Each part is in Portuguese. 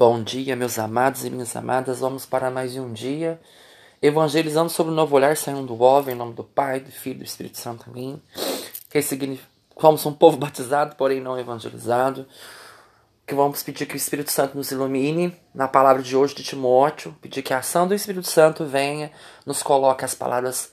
Bom dia, meus amados e minhas amadas. Vamos para mais um dia evangelizando sobre o novo olhar, saindo do óvulo, em nome do Pai, do Filho e do Espírito Santo. Amém. Que significa, somos um povo batizado, porém não evangelizado. Que vamos pedir que o Espírito Santo nos ilumine na palavra de hoje de Timóteo. Pedir que a ação do Espírito Santo venha, nos coloque as palavras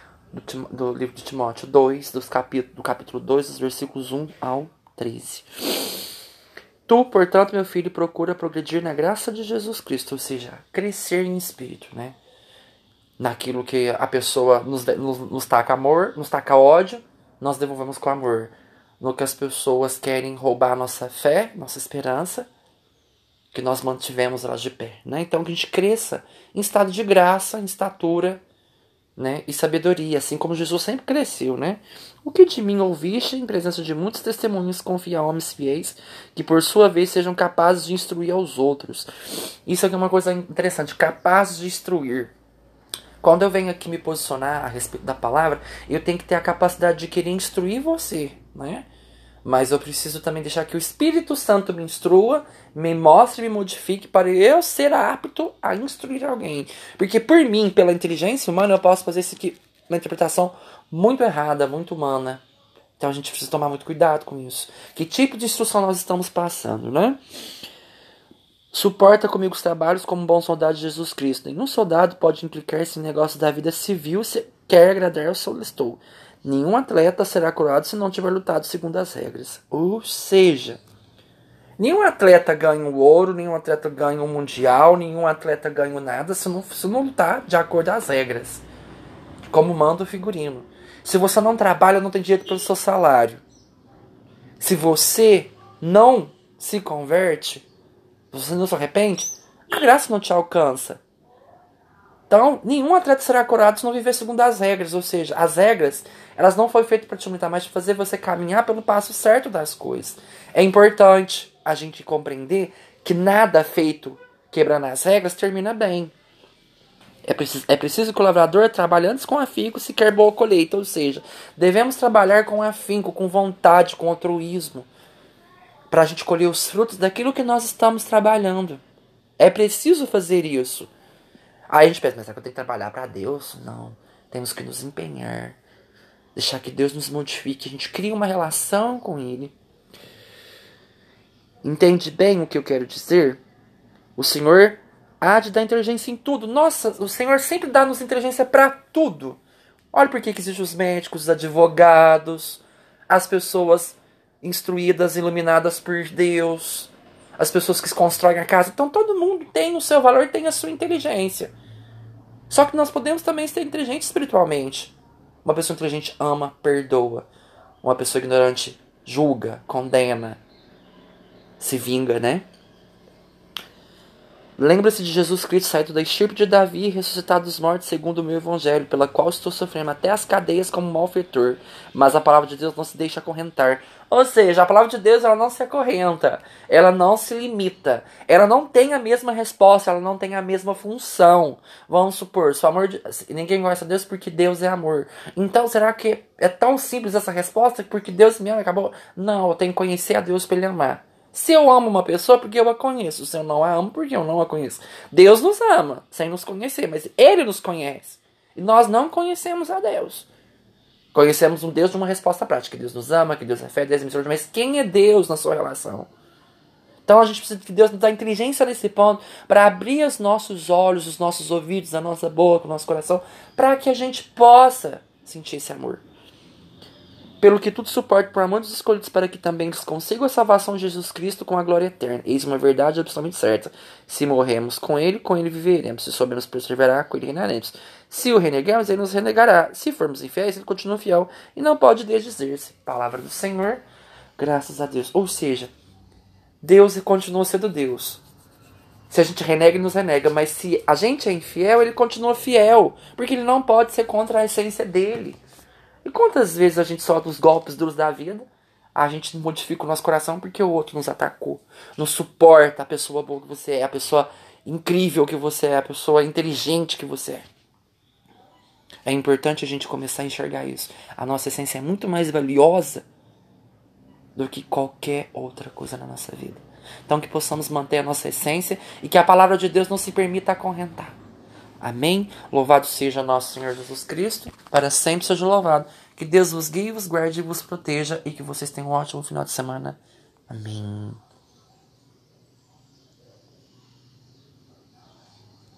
do, do livro de Timóteo 2, dos capítulo, do capítulo 2, dos versículos 1 ao 13. Tu, portanto, meu filho, procura progredir na graça de Jesus Cristo, ou seja, crescer em espírito, né? Naquilo que a pessoa nos, nos, nos taca amor, nos taca ódio, nós devolvemos com amor. No que as pessoas querem roubar nossa fé, nossa esperança, que nós mantivemos elas de pé, né? Então que a gente cresça em estado de graça, em estatura, né, e sabedoria, assim como Jesus sempre cresceu, né? O que de mim ouviste em presença de muitos testemunhos, confia a homens fiéis, que por sua vez sejam capazes de instruir aos outros. Isso aqui é uma coisa interessante, capazes de instruir. Quando eu venho aqui me posicionar a respeito da palavra, eu tenho que ter a capacidade de querer instruir você, né? Mas eu preciso também deixar que o Espírito Santo me instrua, me mostre, me modifique para eu ser apto a instruir alguém. Porque por mim, pela inteligência humana, eu posso fazer isso aqui, uma interpretação muito errada, muito humana. Então a gente precisa tomar muito cuidado com isso. Que tipo de instrução nós estamos passando, né? Suporta comigo os trabalhos como um bom soldado de Jesus Cristo. Nenhum soldado pode implicar-se em negócios da vida civil se quer agradar ao solicitor. Nenhum atleta será curado se não tiver lutado segundo as regras. Ou seja, nenhum atleta ganha o ouro, nenhum atleta ganha o mundial, nenhum atleta ganha nada se não, se não lutar de acordo às regras. Como manda o figurino. Se você não trabalha, não tem direito pelo seu salário. Se você não se converte, você não se arrepende, a graça não te alcança. Então, nenhum atleta será curado se não viver segundo as regras. Ou seja, as regras, elas não foram feitas para te limitar, mas para fazer você caminhar pelo passo certo das coisas. É importante a gente compreender que nada feito quebrando as regras termina bem. É preciso, é preciso que o lavrador trabalhe antes com afinco se quer boa colheita. Ou seja, devemos trabalhar com afinco, com vontade, com altruísmo, para a gente colher os frutos daquilo que nós estamos trabalhando. É preciso fazer isso. Aí a gente pensa, mas será que eu tenho que trabalhar para Deus? Não. Temos que nos empenhar. Deixar que Deus nos modifique. A gente cria uma relação com Ele. Entende bem o que eu quero dizer? O Senhor há de dar inteligência em tudo. Nossa, o Senhor sempre dá-nos inteligência para tudo. Olha por que existem os médicos, os advogados, as pessoas instruídas, iluminadas por Deus, as pessoas que constroem a casa. Então todo mundo tem o seu valor, tem a sua inteligência. Só que nós podemos também ser inteligentes espiritualmente. Uma pessoa inteligente ama, perdoa. Uma pessoa ignorante julga, condena, se vinga, né? Lembra-se de Jesus Cristo saído da estirpe de Davi e ressuscitado dos mortos segundo o meu evangelho, pela qual estou sofrendo até as cadeias como malfeitor. Mas a palavra de Deus não se deixa acorrentar. Ou seja, a palavra de Deus ela não se acorrenta, ela não se limita, ela não tem a mesma resposta, ela não tem a mesma função. Vamos supor, se o amor de... ninguém gosta de Deus porque Deus é amor. Então, será que é tão simples essa resposta porque Deus me ama acabou? Não, eu tenho que conhecer a Deus para ele amar. Se eu amo uma pessoa, porque eu a conheço. Se eu não a amo, porque eu não a conheço. Deus nos ama, sem nos conhecer, mas Ele nos conhece. E nós não conhecemos a Deus. Conhecemos um Deus de uma resposta prática. Que Deus nos ama, que Deus é fé, Deus é misericórdia. Mas quem é Deus na sua relação? Então a gente precisa que Deus nos dê inteligência nesse ponto para abrir os nossos olhos, os nossos ouvidos, a nossa boca, o nosso coração, para que a gente possa sentir esse amor pelo que tudo suporta por amor dos escolhidos para que também eles consigam a salvação de Jesus Cristo com a glória eterna. Eis uma verdade absolutamente certa. Se morremos com ele, com ele viveremos. Se soubermos perseverar, com ele reinaremos. Se o renegarmos, ele nos renegará. Se formos infiéis, ele continua fiel e não pode desdizer-se. Palavra do Senhor, graças a Deus. Ou seja, Deus continua sendo Deus. Se a gente renega, ele nos renega. Mas se a gente é infiel, ele continua fiel. Porque ele não pode ser contra a essência dele. E quantas vezes a gente solta os golpes duros da vida? A gente modifica o nosso coração porque o outro nos atacou. Não suporta a pessoa boa que você é, a pessoa incrível que você é, a pessoa inteligente que você é. É importante a gente começar a enxergar isso. A nossa essência é muito mais valiosa do que qualquer outra coisa na nossa vida. Então que possamos manter a nossa essência e que a palavra de Deus não se permita acorrentar. Amém? Louvado seja nosso Senhor Jesus Cristo, para sempre seja louvado. Que Deus vos guie, vos guarde e vos proteja e que vocês tenham um ótimo final de semana. Amém.